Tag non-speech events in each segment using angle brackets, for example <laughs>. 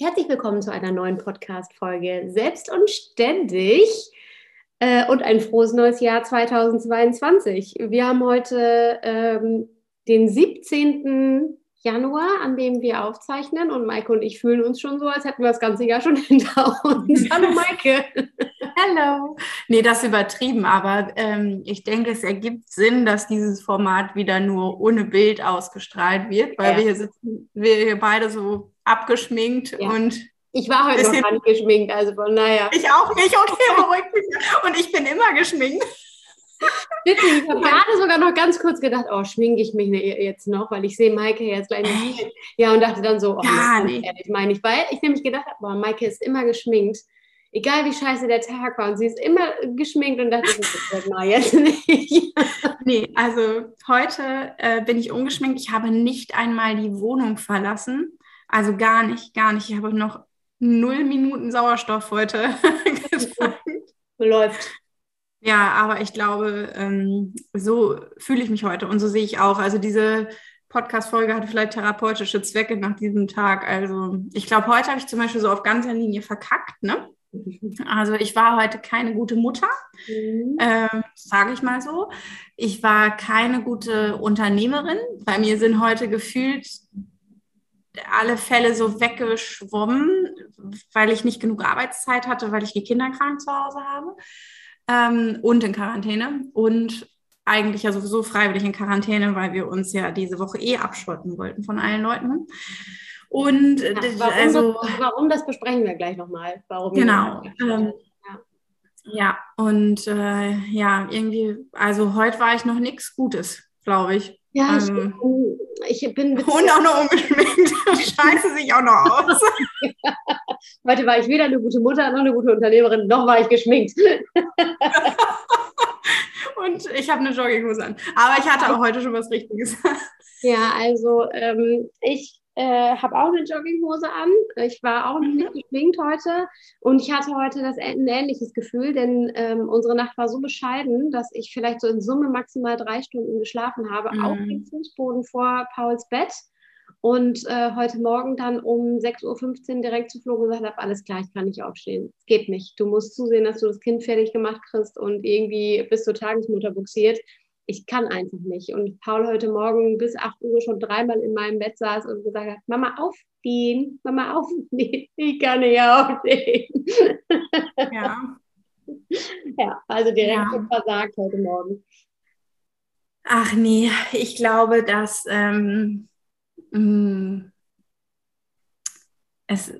Herzlich willkommen zu einer neuen Podcast-Folge Selbst und Ständig äh, und ein frohes neues Jahr 2022. Wir haben heute ähm, den 17. Januar, an dem wir aufzeichnen und Maike und ich fühlen uns schon so, als hätten wir das ganze Jahr schon <laughs> hinter uns. Hallo Maike. <laughs> Hallo. Nee, das ist übertrieben, aber ähm, ich denke, es ergibt Sinn, dass dieses Format wieder nur ohne Bild ausgestrahlt wird, weil ja. wir hier sitzen, wir hier beide so abgeschminkt ja. und ich war heute noch gar nicht geschminkt, also von naja. Ich auch nicht, okay, beruhigt mich. Und ich bin immer geschminkt. Wirklich, ich habe <laughs> gerade sogar noch ganz kurz gedacht, oh, schminke ich mich ne, jetzt noch, weil ich sehe Maike jetzt gleich nicht. Ja, und dachte dann so, oh, ja, nee. ehrlich, meine ich, weil ich nämlich gedacht habe, boah, Maike ist immer geschminkt. Egal wie scheiße der Tag war, und sie ist immer geschminkt und dachte, das mal jetzt nicht. <laughs> nee, also heute äh, bin ich ungeschminkt. Ich habe nicht einmal die Wohnung verlassen. Also gar nicht, gar nicht. Ich habe noch null Minuten Sauerstoff heute <laughs> Läuft. Ja, aber ich glaube, ähm, so fühle ich mich heute und so sehe ich auch. Also diese Podcast-Folge hat vielleicht therapeutische Zwecke nach diesem Tag. Also ich glaube, heute habe ich zum Beispiel so auf ganzer Linie verkackt, ne? Also ich war heute keine gute Mutter, mhm. ähm, sage ich mal so. Ich war keine gute Unternehmerin. Bei mir sind heute gefühlt alle Fälle so weggeschwommen, weil ich nicht genug Arbeitszeit hatte, weil ich die Kinder krank zu Hause habe ähm, und in Quarantäne und eigentlich ja sowieso freiwillig in Quarantäne, weil wir uns ja diese Woche eh abschotten wollten von allen Leuten. Und ja, warum, also, das, warum das besprechen wir gleich nochmal. Warum genau. Ähm, ja. ja, und äh, ja, irgendwie, also heute war ich noch nichts Gutes, glaube ich. Ja, ähm, ich, ich bin. <laughs> Und auch noch ungeschminkt. <laughs> Scheiße sich auch noch aus. <laughs> Heute war ich weder eine gute Mutter noch eine gute Unternehmerin, noch war ich geschminkt. Und ich habe eine Jogginghose an. Aber ich hatte auch heute schon was Richtiges. Ja, also ähm, ich äh, habe auch eine Jogginghose an. Ich war auch mhm. nicht geschminkt heute und ich hatte heute das, ein ähnliches Gefühl, denn ähm, unsere Nacht war so bescheiden, dass ich vielleicht so in Summe maximal drei Stunden geschlafen habe, mhm. auf dem Fußboden vor Pauls Bett. Und äh, heute Morgen dann um 6.15 Uhr direkt zu Flo gesagt habe, alles klar, ich kann nicht aufstehen. Es geht nicht. Du musst zusehen, dass du das Kind fertig gemacht kriegst und irgendwie bis zur Tagesmutter buxiert ich kann einfach nicht. Und Paul heute Morgen bis 8 Uhr schon dreimal in meinem Bett saß und gesagt hat, Mama aufstehen, Mama aufstehen, <laughs> ich kann nicht aufstehen. Ja. <laughs> ja, also direkt ja. versagt heute Morgen. Ach nee, ich glaube, dass ähm, mm, es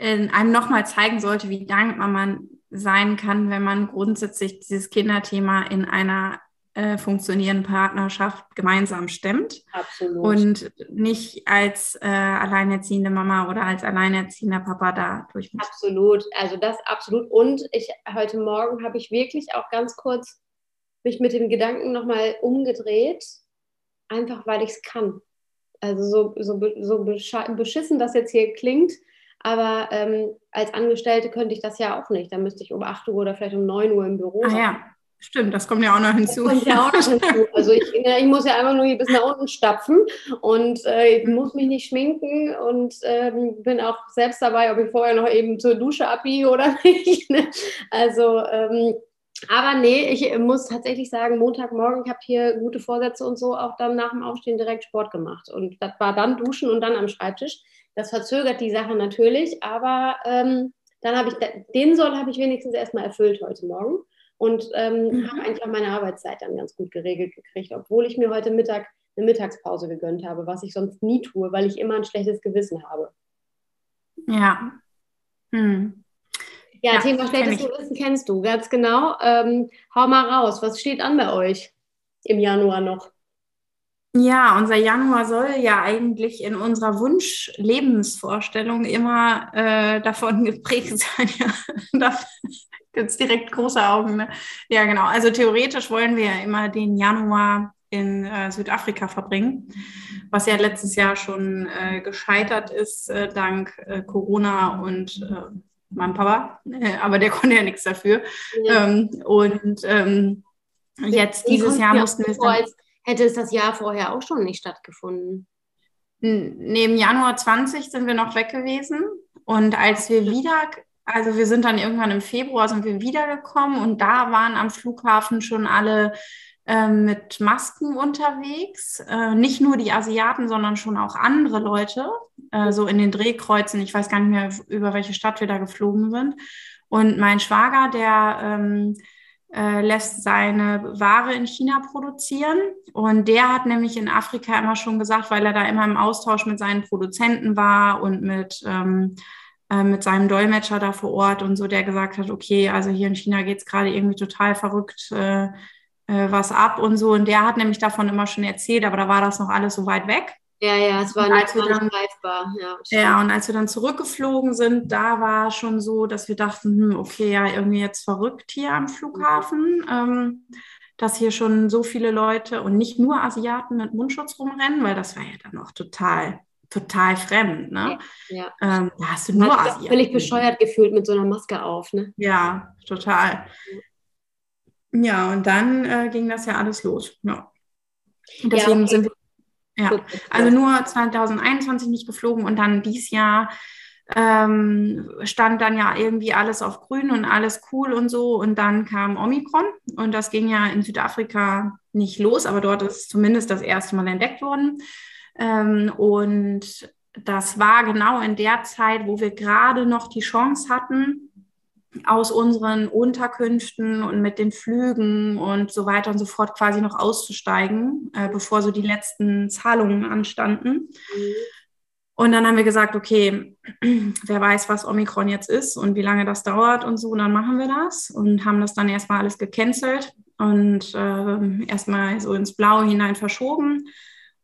einem nochmal zeigen sollte, wie dankbar man sein kann, wenn man grundsätzlich dieses Kinderthema in einer äh, funktionierenden Partnerschaft gemeinsam stemmt. Absolut. Und nicht als äh, alleinerziehende Mama oder als alleinerziehender Papa da durch. Absolut, also das absolut. Und ich heute Morgen habe ich wirklich auch ganz kurz mich mit dem Gedanken nochmal umgedreht, einfach weil ich es kann. Also so, so, so beschissen das jetzt hier klingt, aber ähm, als Angestellte könnte ich das ja auch nicht. Da müsste ich um 8 Uhr oder vielleicht um 9 Uhr im Büro sein. Ah, ja. Stimmt, das kommt ja auch noch hinzu. Das kommt ja auch noch hinzu. <laughs> Also ich, ich muss ja einfach nur hier bis nach unten stapfen und äh, ich muss mich nicht schminken und ähm, bin auch selbst dabei, ob ich vorher noch eben zur Dusche abbiege oder <laughs> nicht. Ne? Also, ähm, aber nee, ich muss tatsächlich sagen, Montagmorgen, ich habe hier gute Vorsätze und so, auch dann nach dem Aufstehen direkt Sport gemacht. Und das war dann Duschen und dann am Schreibtisch. Das verzögert die Sache natürlich, aber ähm, dann habe ich, den Soll habe ich wenigstens erstmal erfüllt heute Morgen und ähm, mhm. habe eigentlich auch meine Arbeitszeit dann ganz gut geregelt gekriegt, obwohl ich mir heute Mittag eine Mittagspause gegönnt habe, was ich sonst nie tue, weil ich immer ein schlechtes Gewissen habe. Ja. Hm. Ja, ja, Thema schlechtes Gewissen kennst du, ganz genau. Ähm, hau mal raus, was steht an bei euch im Januar noch? Ja, unser Januar soll ja eigentlich in unserer Wunsch-Lebensvorstellung immer äh, davon <laughs> geprägt sein. Ja, <laughs> es direkt große Augen. Ne? Ja, genau. Also theoretisch wollen wir ja immer den Januar in äh, Südafrika verbringen, was ja letztes Jahr schon äh, gescheitert ist, äh, dank äh, Corona und äh, meinem Papa. <laughs> aber der konnte ja nichts dafür. Ja. Ähm, und ähm, jetzt dieses Jahr mussten wir es dann hätte es das Jahr vorher auch schon nicht stattgefunden. Neben Januar 20 sind wir noch weg gewesen. Und als wir wieder, also wir sind dann irgendwann im Februar sind wir wiedergekommen und da waren am Flughafen schon alle äh, mit Masken unterwegs. Äh, nicht nur die Asiaten, sondern schon auch andere Leute, äh, so in den Drehkreuzen. Ich weiß gar nicht mehr, über welche Stadt wir da geflogen sind. Und mein Schwager, der ähm, äh, lässt seine Ware in China produzieren. Und der hat nämlich in Afrika immer schon gesagt, weil er da immer im Austausch mit seinen Produzenten war und mit, ähm, äh, mit seinem Dolmetscher da vor Ort und so, der gesagt hat, okay, also hier in China geht es gerade irgendwie total verrückt äh, äh, was ab und so. Und der hat nämlich davon immer schon erzählt, aber da war das noch alles so weit weg. Ja, ja, es war nicht dann, greifbar. Ja, ja, und als wir dann zurückgeflogen sind, da war schon so, dass wir dachten, hm, okay, ja, irgendwie jetzt verrückt hier am Flughafen, ähm, dass hier schon so viele Leute und nicht nur Asiaten mit Mundschutz rumrennen, weil das war ja dann auch total, total fremd, ne? Ja. Ähm, da hast du nur Man Asiaten. völlig bescheuert gefühlt mit so einer Maske auf, ne? Ja, total. Ja, und dann äh, ging das ja alles los. Ja. Und deswegen ja, okay. sind wir ja, also nur 2021 nicht geflogen und dann dieses Jahr ähm, stand dann ja irgendwie alles auf grün und alles cool und so. Und dann kam Omikron und das ging ja in Südafrika nicht los, aber dort ist zumindest das erste Mal entdeckt worden. Ähm, und das war genau in der Zeit, wo wir gerade noch die Chance hatten, aus unseren Unterkünften und mit den Flügen und so weiter und so fort quasi noch auszusteigen, äh, bevor so die letzten Zahlungen anstanden. Mhm. Und dann haben wir gesagt, okay, <clears throat> wer weiß, was Omikron jetzt ist und wie lange das dauert und so, und dann machen wir das und haben das dann erstmal alles gecancelt und äh, erstmal so ins Blaue hinein verschoben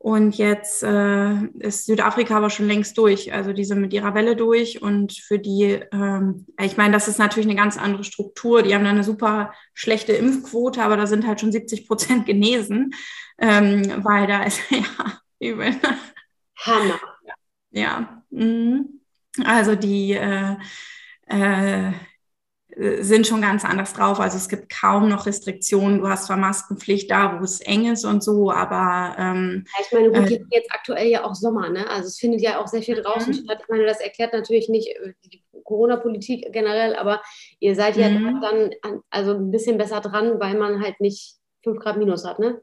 und jetzt äh, ist Südafrika aber schon längst durch. Also die sind mit ihrer Welle durch. Und für die, ähm, ich meine, das ist natürlich eine ganz andere Struktur. Die haben da eine super schlechte Impfquote, aber da sind halt schon 70 Prozent <laughs> genesen, ähm, weil da ist <laughs> ja übel. Hammer. Ja. ja. Mhm. Also die äh, äh, sind schon ganz anders drauf. Also es gibt kaum noch Restriktionen. Du hast zwar Maskenpflicht da, wo es eng ist und so, aber ähm, ich meine, gut, äh, jetzt aktuell ja auch Sommer, ne? Also es findet ja auch sehr viel draußen mhm. statt. Ich meine, das erklärt natürlich nicht äh, die Corona-Politik generell, aber ihr seid ja mhm. dann also ein bisschen besser dran, weil man halt nicht 5 Grad minus hat, ne?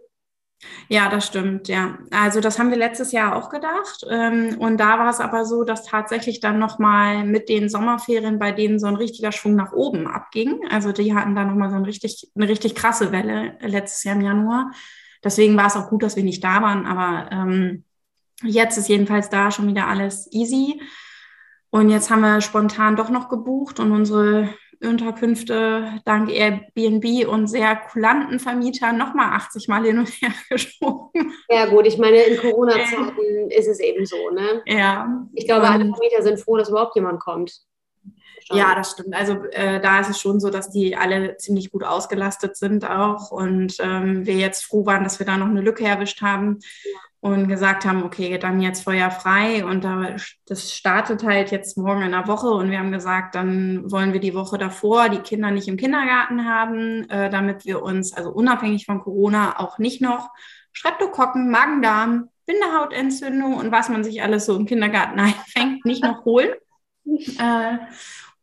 Ja, das stimmt, ja. Also das haben wir letztes Jahr auch gedacht. Ähm, und da war es aber so, dass tatsächlich dann nochmal mit den Sommerferien bei denen so ein richtiger Schwung nach oben abging. Also die hatten da nochmal so ein richtig, eine richtig krasse Welle letztes Jahr im Januar. Deswegen war es auch gut, dass wir nicht da waren. Aber ähm, jetzt ist jedenfalls da schon wieder alles easy. Und jetzt haben wir spontan doch noch gebucht und unsere Unterkünfte dank Airbnb und sehr kulanten Vermietern nochmal 80 Mal hin und her <laughs> geschoben. Ja gut, ich meine, in Corona-Zeiten ist es eben so, ne? Ja. Ich glaube, alle Vermieter sind froh, dass überhaupt jemand kommt. Ja, das stimmt. Also äh, da ist es schon so, dass die alle ziemlich gut ausgelastet sind auch und ähm, wir jetzt froh waren, dass wir da noch eine Lücke erwischt haben ja. und gesagt haben, okay, dann jetzt Feuer frei und da, das startet halt jetzt morgen in der Woche und wir haben gesagt, dann wollen wir die Woche davor die Kinder nicht im Kindergarten haben, äh, damit wir uns, also unabhängig von Corona, auch nicht noch Streptokokken, Magen-Darm, Bindehautentzündung und was man sich alles so im Kindergarten <laughs> einfängt, nicht noch holen. Äh,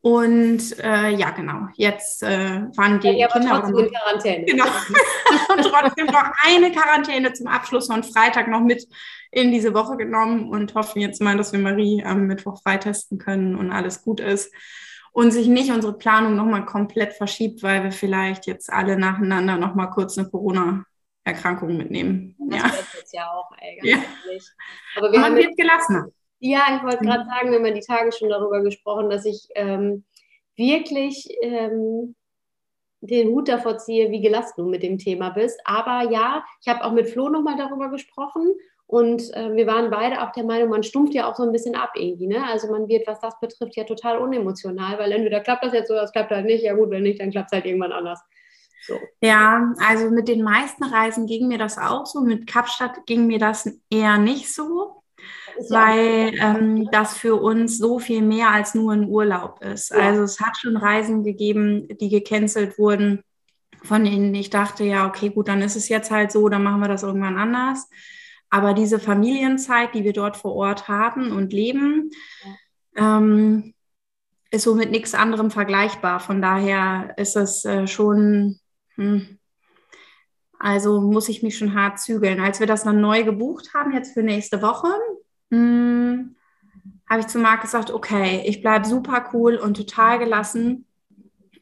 und äh, ja, genau, jetzt äh, waren die ja, Kinder trotzdem in Quarantäne. Genau. <laughs> und trotzdem noch eine Quarantäne zum Abschluss von Freitag noch mit in diese Woche genommen und hoffen jetzt mal, dass wir Marie am Mittwoch freitesten können und alles gut ist und sich nicht unsere Planung nochmal komplett verschiebt, weil wir vielleicht jetzt alle nacheinander nochmal kurz eine Corona-Erkrankung mitnehmen. Das ja. jetzt ja auch, ey, ganz ja. Aber wir Man haben wird gelassener. Ja, ich wollte gerade mhm. sagen, wir haben ja die Tage schon darüber gesprochen, dass ich ähm, wirklich ähm, den Hut davor ziehe, wie gelassen du mit dem Thema bist. Aber ja, ich habe auch mit Flo nochmal darüber gesprochen und äh, wir waren beide auch der Meinung, man stumpft ja auch so ein bisschen ab irgendwie. Ne? Also man wird, was das betrifft, ja total unemotional, weil entweder klappt das jetzt so, das klappt halt nicht. Ja gut, wenn nicht, dann klappt es halt irgendwann anders. So. Ja, also mit den meisten Reisen ging mir das auch so. Mit Kapstadt ging mir das eher nicht so weil ähm, das für uns so viel mehr als nur ein Urlaub ist. Also es hat schon Reisen gegeben, die gecancelt wurden, von denen ich dachte, ja, okay, gut, dann ist es jetzt halt so, dann machen wir das irgendwann anders. Aber diese Familienzeit, die wir dort vor Ort haben und leben, ähm, ist so mit nichts anderem vergleichbar. Von daher ist es äh, schon, hm, also muss ich mich schon hart zügeln. Als wir das dann neu gebucht haben, jetzt für nächste Woche, hm, habe ich zu Marc gesagt, okay, ich bleibe super cool und total gelassen.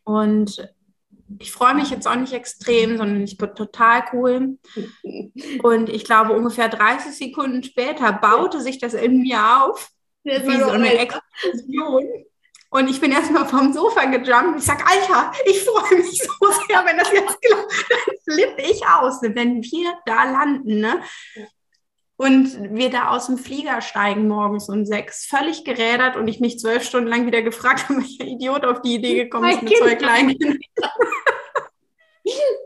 Und ich freue mich jetzt auch nicht extrem, sondern ich bin total cool. <laughs> Und ich glaube, ungefähr 30 Sekunden später baute sich das in mir auf, wie so eine Explosion. Und ich bin erstmal vom Sofa gejumpt. Ich sage, Alter, ich freue mich so sehr, wenn das jetzt <laughs> klappt. Dann flippe ich aus, wenn wir da landen. Ne? Und wir da aus dem Flieger steigen morgens um sechs, völlig gerädert und ich mich zwölf Stunden lang wieder gefragt <laughs> habe, welcher Idiot auf die Idee gekommen ist, mit zwei kleinen Kindern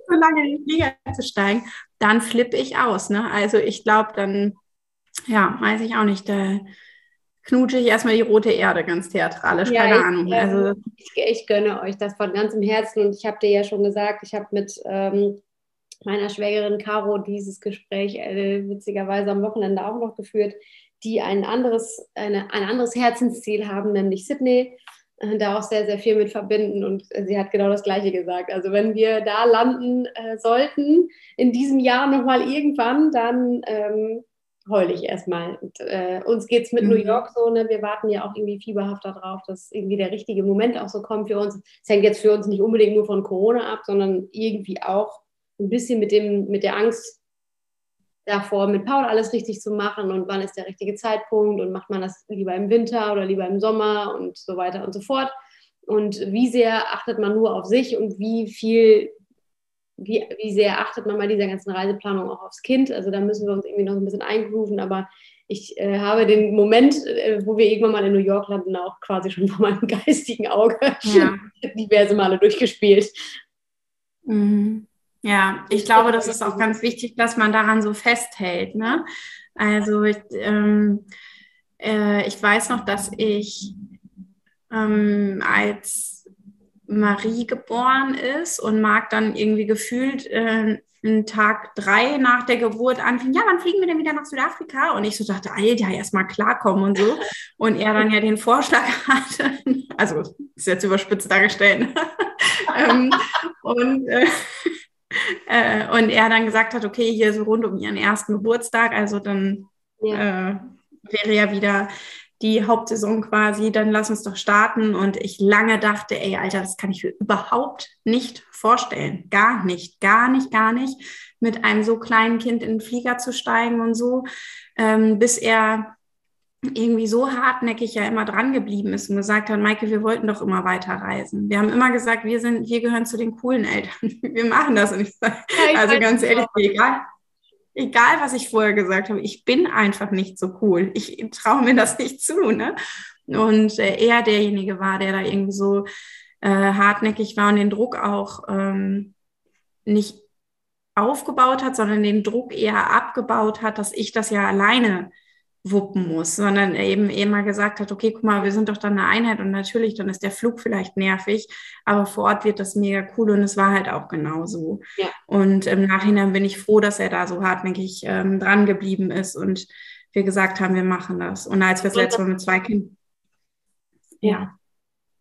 so lange in den Flieger zu steigen, dann flippe ich aus. Ne? Also ich glaube, dann, ja, weiß ich auch nicht, da knutsche ich erstmal die rote Erde ganz theatralisch, ja, keine ich, Ahnung. Also, ich, ich, gönne euch das von ganzem Herzen und ich habe dir ja schon gesagt, ich habe mit ähm, meiner Schwägerin Caro dieses Gespräch äh, witzigerweise am Wochenende auch noch geführt, die ein anderes, eine, ein anderes Herzensziel haben, nämlich Sydney. Äh, da auch sehr, sehr viel mit verbinden und sie hat genau das Gleiche gesagt. Also wenn wir da landen äh, sollten, in diesem Jahr nochmal irgendwann, dann ähm, heule ich erstmal. Und, äh, uns geht es mit mhm. New York so, ne? wir warten ja auch irgendwie fieberhaft darauf, dass irgendwie der richtige Moment auch so kommt für uns. Es hängt jetzt für uns nicht unbedingt nur von Corona ab, sondern irgendwie auch ein bisschen mit, dem, mit der Angst davor, mit Paul alles richtig zu machen und wann ist der richtige Zeitpunkt und macht man das lieber im Winter oder lieber im Sommer und so weiter und so fort. Und wie sehr achtet man nur auf sich und wie viel, wie, wie sehr achtet man bei dieser ganzen Reiseplanung auch aufs Kind. Also da müssen wir uns irgendwie noch ein bisschen eingrooven, aber ich äh, habe den Moment, äh, wo wir irgendwann mal in New York landen, auch quasi schon vor meinem <laughs> geistigen Auge ja. <laughs> diverse Male durchgespielt. Mhm. Ja, ich glaube, das ist auch ganz wichtig, dass man daran so festhält. Ne? Also ich, ähm, äh, ich weiß noch, dass ich ähm, als Marie geboren ist und Marc dann irgendwie gefühlt äh, einen Tag drei nach der Geburt anfing, ja, wann fliegen wir denn wieder nach Südafrika? Und ich so dachte, Alter, erstmal klarkommen und so. Und er dann ja den Vorschlag <laughs> hatte, also ist jetzt überspitzt dargestellt. <laughs> ähm, und äh, äh, und er dann gesagt hat, okay, hier so rund um ihren ersten Geburtstag, also dann ja. äh, wäre ja wieder die Hauptsaison quasi, dann lass uns doch starten. Und ich lange dachte, ey, Alter, das kann ich mir überhaupt nicht vorstellen. Gar nicht, gar nicht, gar nicht, mit einem so kleinen Kind in den Flieger zu steigen und so, ähm, bis er irgendwie so hartnäckig ja immer dran geblieben ist und gesagt hat, Maike, wir wollten doch immer weiter reisen. Wir haben immer gesagt, wir sind, wir gehören zu den coolen Eltern. <laughs> Wir machen das. Und ich sage, also ganz ehrlich, egal, egal was ich vorher gesagt habe, ich bin einfach nicht so cool. Ich traue mir das nicht zu. Ne? und äh, er derjenige war, der da irgendwie so äh, hartnäckig war und den Druck auch ähm, nicht aufgebaut hat, sondern den Druck eher abgebaut hat, dass ich das ja alleine wuppen muss, sondern eben immer gesagt hat, okay, guck mal, wir sind doch dann eine Einheit und natürlich, dann ist der Flug vielleicht nervig, aber vor Ort wird das mega cool und es war halt auch genauso. Ja. Und im Nachhinein bin ich froh, dass er da so hartnäckig ähm, dran geblieben ist und wir gesagt haben, wir machen das. Und als wir das letzte Mal mit zwei Kindern, ja,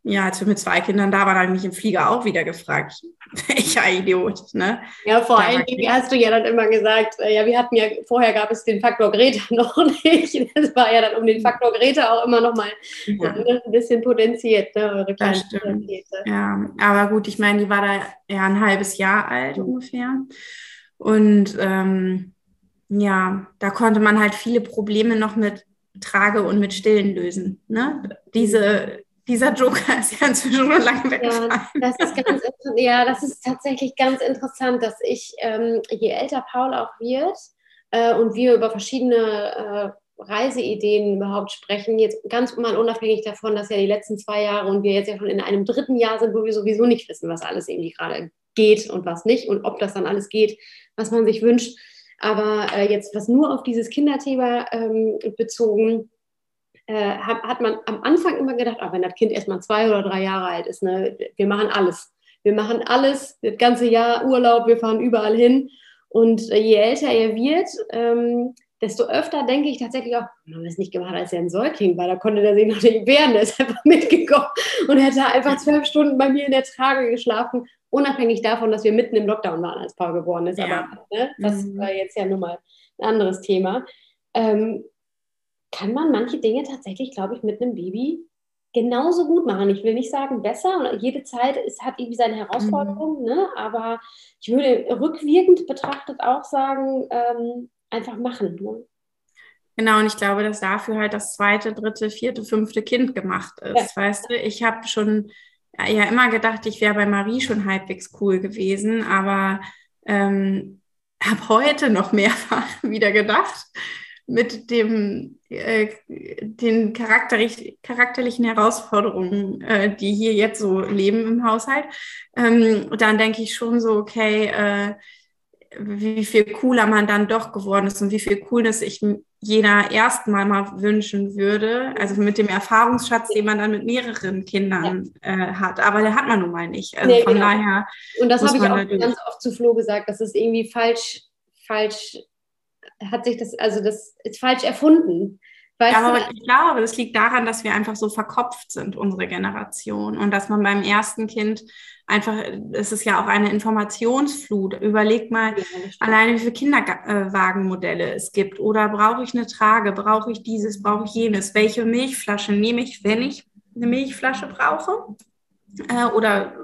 ja, als wir mit zwei Kindern da waren, habe ich mich im Flieger auch wieder gefragt, <laughs> welcher Idiot, ne? Ja, vor allen Dingen hast du ja dann immer gesagt, äh, ja, wir hatten ja, vorher gab es den Faktor Greta <laughs> noch nicht. Das war ja dann um den Faktor Greta auch immer noch mal ja. ein bisschen potenziert, ne, eure kleine Ja, aber gut, ich meine, die war da ja ein halbes Jahr alt ungefähr. Und ähm, ja, da konnte man halt viele Probleme noch mit Trage und mit Stillen lösen. Ne? Diese dieser Joker <laughs> ist ja inzwischen schon lange weggefallen. Ja, das ist ganz, ja, das ist tatsächlich ganz interessant, dass ich, ähm, je älter Paul auch wird äh, und wir über verschiedene äh, Reiseideen überhaupt sprechen, jetzt ganz mal unabhängig davon, dass ja die letzten zwei Jahre und wir jetzt ja schon in einem dritten Jahr sind, wo wir sowieso nicht wissen, was alles irgendwie gerade geht und was nicht und ob das dann alles geht, was man sich wünscht. Aber äh, jetzt was nur auf dieses Kinderthema ähm, bezogen, äh, hat, hat man am Anfang immer gedacht, ah, wenn das Kind erst mal zwei oder drei Jahre alt ist, ne, wir machen alles. Wir machen alles, das ganze Jahr Urlaub, wir fahren überall hin. Und äh, je älter er wird, ähm, desto öfter denke ich tatsächlich auch, haben wir es nicht gemacht, als er ein Säugling war, da konnte der sich noch nicht wehren, der ist einfach <laughs> mitgekommen und hätte einfach zwölf Stunden bei mir in der Trage geschlafen, unabhängig davon, dass wir mitten im Lockdown waren, als Paul geboren ist. Ja. Aber ne, das mhm. war jetzt ja nun mal ein anderes Thema. Ähm, kann man manche Dinge tatsächlich, glaube ich, mit einem Baby genauso gut machen. Ich will nicht sagen besser, jede Zeit ist, hat irgendwie seine Herausforderungen, mhm. ne? aber ich würde rückwirkend betrachtet auch sagen, ähm, einfach machen. Ne? Genau, und ich glaube, dass dafür halt das zweite, dritte, vierte, fünfte Kind gemacht ist. Ja. Weißt du, ich habe schon ja immer gedacht, ich wäre bei Marie schon halbwegs cool gewesen, aber ähm, habe heute noch mehrfach <laughs> wieder gedacht, mit dem, äh, den charakterlichen Herausforderungen, äh, die hier jetzt so leben im Haushalt, ähm, dann denke ich schon so, okay, äh, wie viel cooler man dann doch geworden ist und wie viel Coolness ich jeder erstmal mal wünschen würde, also mit dem Erfahrungsschatz, den man dann mit mehreren Kindern ja. äh, hat. Aber der hat man nun mal nicht. Also nee, von genau. daher. Und das habe ich auch ganz oft zu Flo gesagt, das ist irgendwie falsch, falsch hat sich das, also das ist falsch erfunden. Weißt ja, aber ich glaube, das liegt daran, dass wir einfach so verkopft sind, unsere Generation. Und dass man beim ersten Kind einfach, es ist ja auch eine Informationsflut. Überleg mal ja, alleine, wie viele Kinderwagenmodelle es gibt. Oder brauche ich eine Trage? Brauche ich dieses? Brauche ich jenes? Welche Milchflasche nehme ich, wenn ich eine Milchflasche brauche? Äh, oder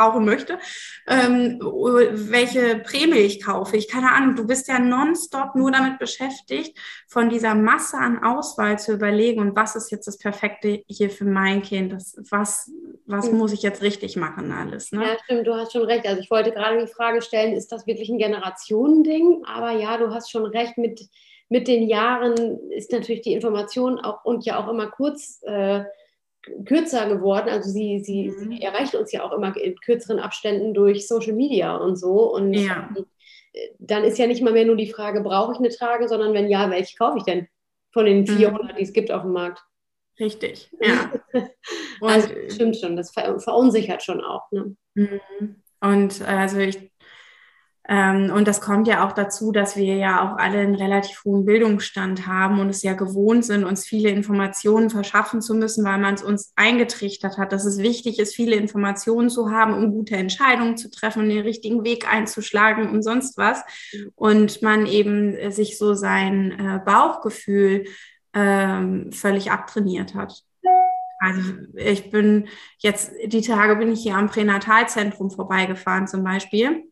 brauchen möchte, ähm, welche Prämie ich kaufe. Ich keine Ahnung, du bist ja nonstop nur damit beschäftigt, von dieser Masse an Auswahl zu überlegen und was ist jetzt das Perfekte hier für mein Kind, das, was, was mhm. muss ich jetzt richtig machen alles. Ne? Ja, stimmt, du hast schon recht. Also ich wollte gerade die Frage stellen, ist das wirklich ein Generationending? Aber ja, du hast schon recht, mit, mit den Jahren ist natürlich die Information auch und ja auch immer kurz. Äh, kürzer geworden. Also sie, sie, mhm. sie erreicht uns ja auch immer in kürzeren Abständen durch Social Media und so. Und ja. dann ist ja nicht mal mehr nur die Frage, brauche ich eine Trage, sondern wenn ja, welche kaufe ich denn von den 400, mhm. die es gibt auf dem Markt? Richtig, <laughs> ja. also stimmt schon, das verunsichert schon auch. Ne? Mhm. Und also ich und das kommt ja auch dazu, dass wir ja auch alle einen relativ hohen Bildungsstand haben und es ja gewohnt sind, uns viele Informationen verschaffen zu müssen, weil man es uns eingetrichtert hat, dass es wichtig ist, viele Informationen zu haben, um gute Entscheidungen zu treffen den richtigen Weg einzuschlagen und sonst was. Und man eben sich so sein äh, Bauchgefühl ähm, völlig abtrainiert hat. Also ich bin jetzt, die Tage bin ich hier am Pränatalzentrum vorbeigefahren zum Beispiel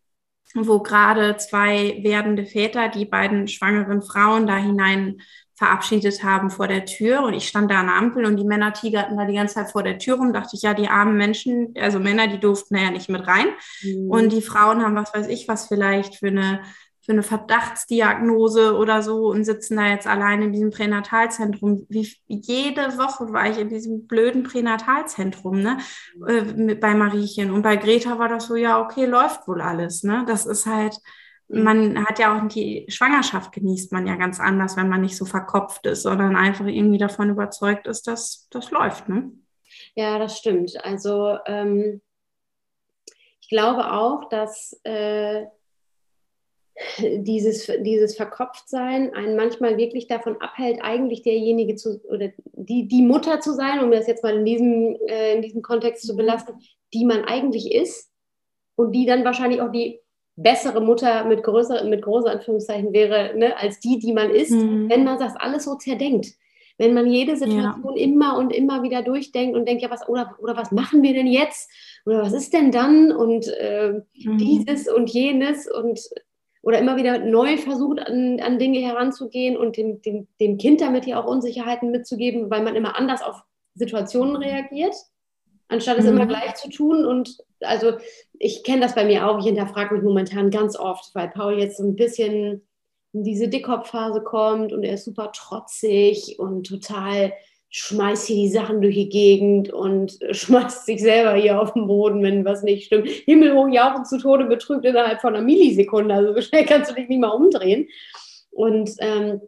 wo gerade zwei werdende Väter die beiden schwangeren Frauen da hinein verabschiedet haben vor der Tür und ich stand da an der Ampel und die Männer tigerten da die ganze Zeit vor der Tür rum, dachte ich, ja, die armen Menschen, also Männer, die durften ja nicht mit rein mhm. und die Frauen haben, was weiß ich, was vielleicht für eine für eine Verdachtsdiagnose oder so und sitzen da jetzt allein in diesem Pränatalzentrum. Wie, jede Woche war ich in diesem blöden Pränatalzentrum, ne, äh, bei Mariechen. Und bei Greta war das so, ja, okay, läuft wohl alles, ne. Das ist halt, mhm. man hat ja auch die Schwangerschaft genießt man ja ganz anders, wenn man nicht so verkopft ist, sondern einfach irgendwie davon überzeugt ist, dass das läuft, ne? Ja, das stimmt. Also ähm, ich glaube auch, dass äh, dieses, dieses Verkopftsein einen manchmal wirklich davon abhält, eigentlich derjenige zu oder die, die Mutter zu sein, um das jetzt mal in diesem, äh, in diesem Kontext zu mhm. belassen, die man eigentlich ist und die dann wahrscheinlich auch die bessere Mutter mit größer, mit großen Anführungszeichen wäre, ne, als die, die man ist, mhm. wenn man das alles so zerdenkt. Wenn man jede Situation ja. immer und immer wieder durchdenkt und denkt, ja, was, oder, oder was machen wir denn jetzt? Oder was ist denn dann? Und äh, mhm. dieses und jenes und oder immer wieder neu versucht, an, an Dinge heranzugehen und dem, dem, dem Kind damit ja auch Unsicherheiten mitzugeben, weil man immer anders auf Situationen reagiert, anstatt es mhm. immer gleich zu tun. Und also ich kenne das bei mir auch, ich hinterfrage mich momentan ganz oft, weil Paul jetzt so ein bisschen in diese Dickkopfphase kommt und er ist super trotzig und total schmeißt hier die Sachen durch die Gegend und <laughs> schmeißt sich selber hier auf den Boden, wenn was nicht stimmt. Himmelhoch jauchend zu Tode betrügt innerhalb von einer Millisekunde. Also so schnell <laughs> kannst du dich nicht mal umdrehen. Und ähm,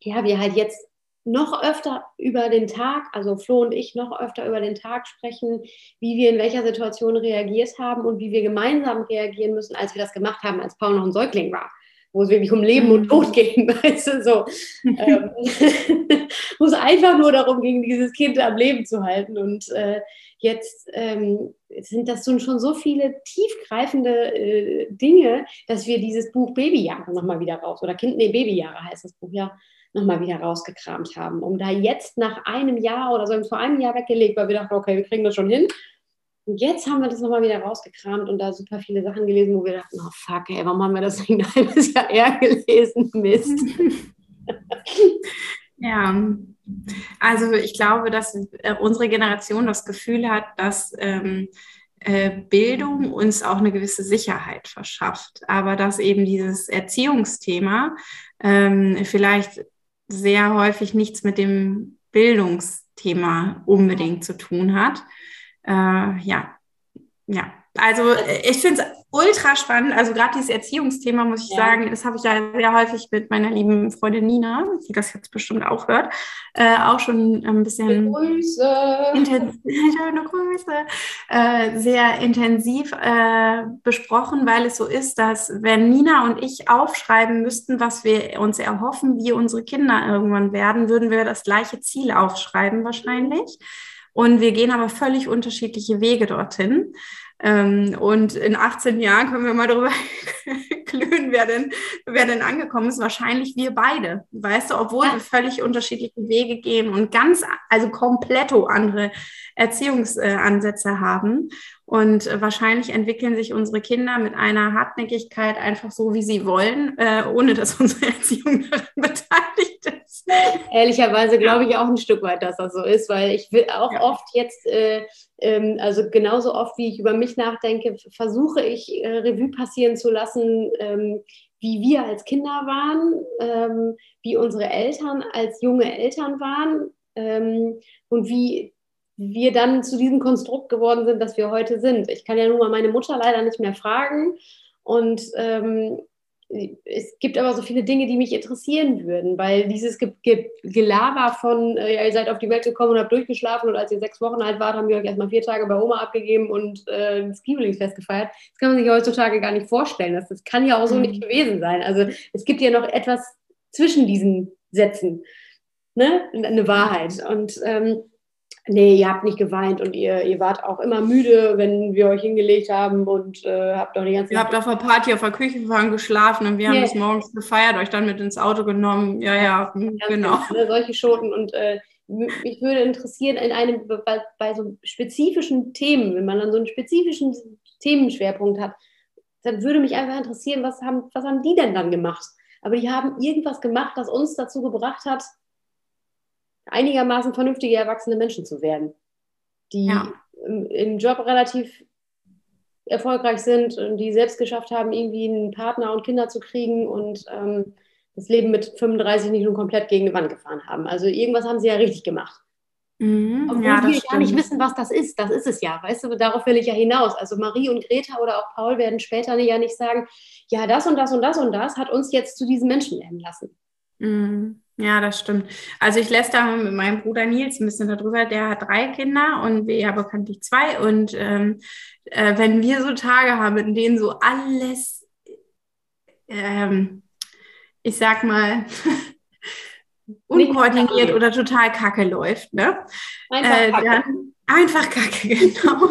ja, wir halt jetzt noch öfter über den Tag, also Flo und ich noch öfter über den Tag sprechen, wie wir in welcher Situation reagiert haben und wie wir gemeinsam reagieren müssen, als wir das gemacht haben, als Paul noch ein Säugling war wo es wirklich um Leben und Tod ging, <laughs> weißt du, so. ähm, <laughs> wo es einfach nur darum ging, dieses Kind am Leben zu halten. Und äh, jetzt ähm, sind das schon so viele tiefgreifende äh, Dinge, dass wir dieses Buch Babyjahre nochmal wieder raus, oder Kind, nee, Babyjahre heißt das Buch, ja, nochmal wieder rausgekramt haben, um da jetzt nach einem Jahr oder so vor einem Jahr weggelegt, weil wir dachten, okay, wir kriegen das schon hin. Und jetzt haben wir das nochmal wieder rausgekramt und da super viele Sachen gelesen, wo wir dachten, oh fuck, ey, warum haben wir das nicht <laughs> ein halbes Jahr eher gelesen? Mist. <laughs> ja, also ich glaube, dass äh, unsere Generation das Gefühl hat, dass ähm, äh, Bildung uns auch eine gewisse Sicherheit verschafft, aber dass eben dieses Erziehungsthema ähm, vielleicht sehr häufig nichts mit dem Bildungsthema unbedingt zu tun hat äh, ja, ja. Also ich finde es ultra spannend. Also gerade dieses Erziehungsthema, muss ich ja. sagen, das habe ich ja sehr häufig mit meiner lieben Freundin Nina, die das jetzt bestimmt auch hört, äh, auch schon ein bisschen Grüße. Intensiv, <laughs> Grüße, äh, sehr intensiv äh, besprochen, weil es so ist, dass wenn Nina und ich aufschreiben müssten, was wir uns erhoffen, wie unsere Kinder irgendwann werden, würden wir das gleiche Ziel aufschreiben wahrscheinlich. Und wir gehen aber völlig unterschiedliche Wege dorthin. Ähm, und in 18 Jahren können wir mal darüber klönen, <laughs> wer denn, wer denn angekommen ist. Wahrscheinlich wir beide. Weißt du, obwohl wir völlig unterschiedliche Wege gehen und ganz, also kompletto andere Erziehungsansätze haben. Und wahrscheinlich entwickeln sich unsere Kinder mit einer Hartnäckigkeit einfach so, wie sie wollen, äh, ohne dass <laughs> unsere Erziehung daran beteiligt ist. Ehrlicherweise glaube ich auch ein Stück weit, dass das so ist, weil ich will auch ja. oft jetzt, äh, ähm, also genauso oft, wie ich über mich nachdenke, versuche ich äh, Revue passieren zu lassen, ähm, wie wir als Kinder waren, ähm, wie unsere Eltern als junge Eltern waren ähm, und wie wir dann zu diesem Konstrukt geworden sind, das wir heute sind. Ich kann ja nun mal meine Mutter leider nicht mehr fragen. Und ähm, es gibt aber so viele Dinge, die mich interessieren würden, weil dieses Ge Ge Gelaber von, äh, ja, ihr seid auf die Welt gekommen und habt durchgeschlafen und als ihr sechs Wochen alt wart, haben wir euch erstmal vier Tage bei Oma abgegeben und äh, das Kiebelingsfest gefeiert. Das kann man sich heutzutage gar nicht vorstellen. Das, das kann ja auch so mhm. nicht gewesen sein. Also es gibt ja noch etwas zwischen diesen Sätzen, ne? eine Wahrheit. Und ähm, nee, ihr habt nicht geweint und ihr, ihr wart auch immer müde, wenn wir euch hingelegt haben und äh, habt auch die ganze Ihr habt auf der Party auf der Küchenwagen geschlafen und wir yeah. haben es morgens gefeiert, euch dann mit ins Auto genommen. Ja, ja, hm, genau. Ne, solche Schoten und äh, mich würde interessieren, in einem, bei, bei, so spezifischen Themen, wenn man dann so einen spezifischen Themenschwerpunkt hat, dann würde mich einfach interessieren, was haben, was haben die denn dann gemacht? Aber die haben irgendwas gemacht, das uns dazu gebracht hat, einigermaßen vernünftige erwachsene Menschen zu werden, die ja. im, im, Job relativ erfolgreich sind und die selbst geschafft haben, irgendwie einen Partner und Kinder zu kriegen und ähm, das Leben mit 35 nicht nur komplett gegen die Wand gefahren haben. Also irgendwas haben sie ja richtig gemacht. Mhm, Obwohl ja, wir gar nicht wissen, was das ist. Das ist es ja. Weißt du, darauf will ich ja hinaus. Also Marie und Greta oder auch Paul werden später ja nicht sagen, ja, das und das und das und das hat uns jetzt zu diesen Menschen werden lassen. Mhm. Ja, das stimmt. Also ich lässt da mit meinem Bruder Nils ein bisschen darüber. Der hat drei Kinder und wir ja bekanntlich zwei. Und ähm, äh, wenn wir so Tage haben, in denen so alles, ähm, ich sag mal, <laughs> unkoordiniert oder total kacke läuft, ne? Einfach äh, kacke. Dann, einfach kacke, <laughs> genau.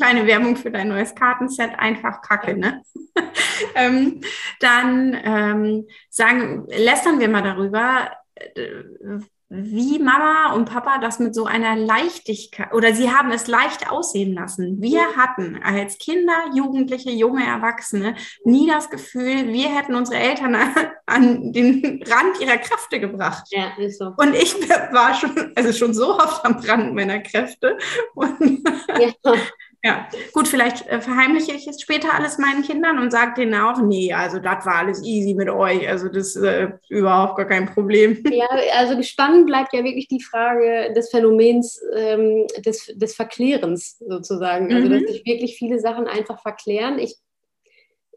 Kleine Werbung für dein neues Kartenset, einfach kacke, ne? <laughs> ähm, dann ähm, sagen, lästern wir mal darüber, äh, wie Mama und Papa das mit so einer Leichtigkeit oder sie haben es leicht aussehen lassen. Wir hatten als Kinder, Jugendliche, junge Erwachsene nie das Gefühl, wir hätten unsere Eltern <laughs> an den Rand ihrer Kräfte gebracht. Ja, ist so. Und ich war schon, also schon so oft am Rand meiner Kräfte. Und ja. Ja, gut, vielleicht äh, verheimliche ich es später alles meinen Kindern und sage denen auch, nee, also das war alles easy mit euch, also das ist äh, überhaupt gar kein Problem. <laughs> Ja, also spannend bleibt ja wirklich die Frage des Phänomens ähm, des, des Verklärens sozusagen, also mhm. dass sich wirklich viele Sachen einfach verklären. Ich,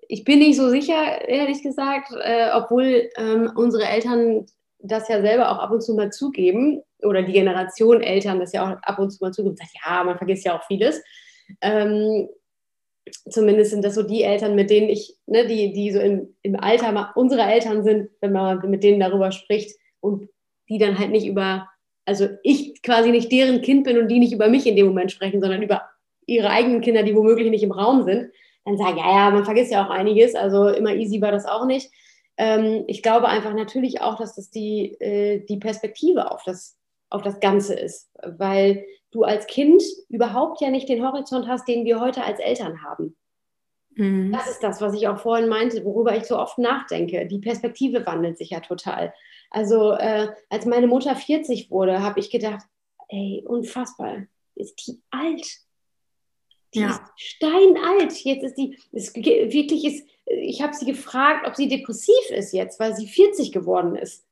ich bin nicht so sicher, ehrlich gesagt, äh, obwohl ähm, unsere Eltern das ja selber auch ab und zu mal zugeben oder die Generation Eltern das ja auch ab und zu mal zugeben, sagt, ja, man vergisst ja auch vieles. Ähm, zumindest sind das so die Eltern, mit denen ich, ne, die, die so im, im Alter unserer Eltern sind, wenn man mit denen darüber spricht und die dann halt nicht über, also ich quasi nicht deren Kind bin und die nicht über mich in dem Moment sprechen, sondern über ihre eigenen Kinder, die womöglich nicht im Raum sind, dann sagen, ja, ja, man vergisst ja auch einiges, also immer easy war das auch nicht. Ähm, ich glaube einfach natürlich auch, dass das die, äh, die Perspektive auf das, auf das Ganze ist, weil du als Kind überhaupt ja nicht den Horizont hast, den wir heute als Eltern haben. Mhm. Das ist das, was ich auch vorhin meinte, worüber ich so oft nachdenke. Die Perspektive wandelt sich ja total. Also äh, als meine Mutter 40 wurde, habe ich gedacht, ey, unfassbar, ist die alt. Die ja. ist steinalt. Jetzt ist die, ist wirklich ist, ich habe sie gefragt, ob sie depressiv ist jetzt, weil sie 40 geworden ist.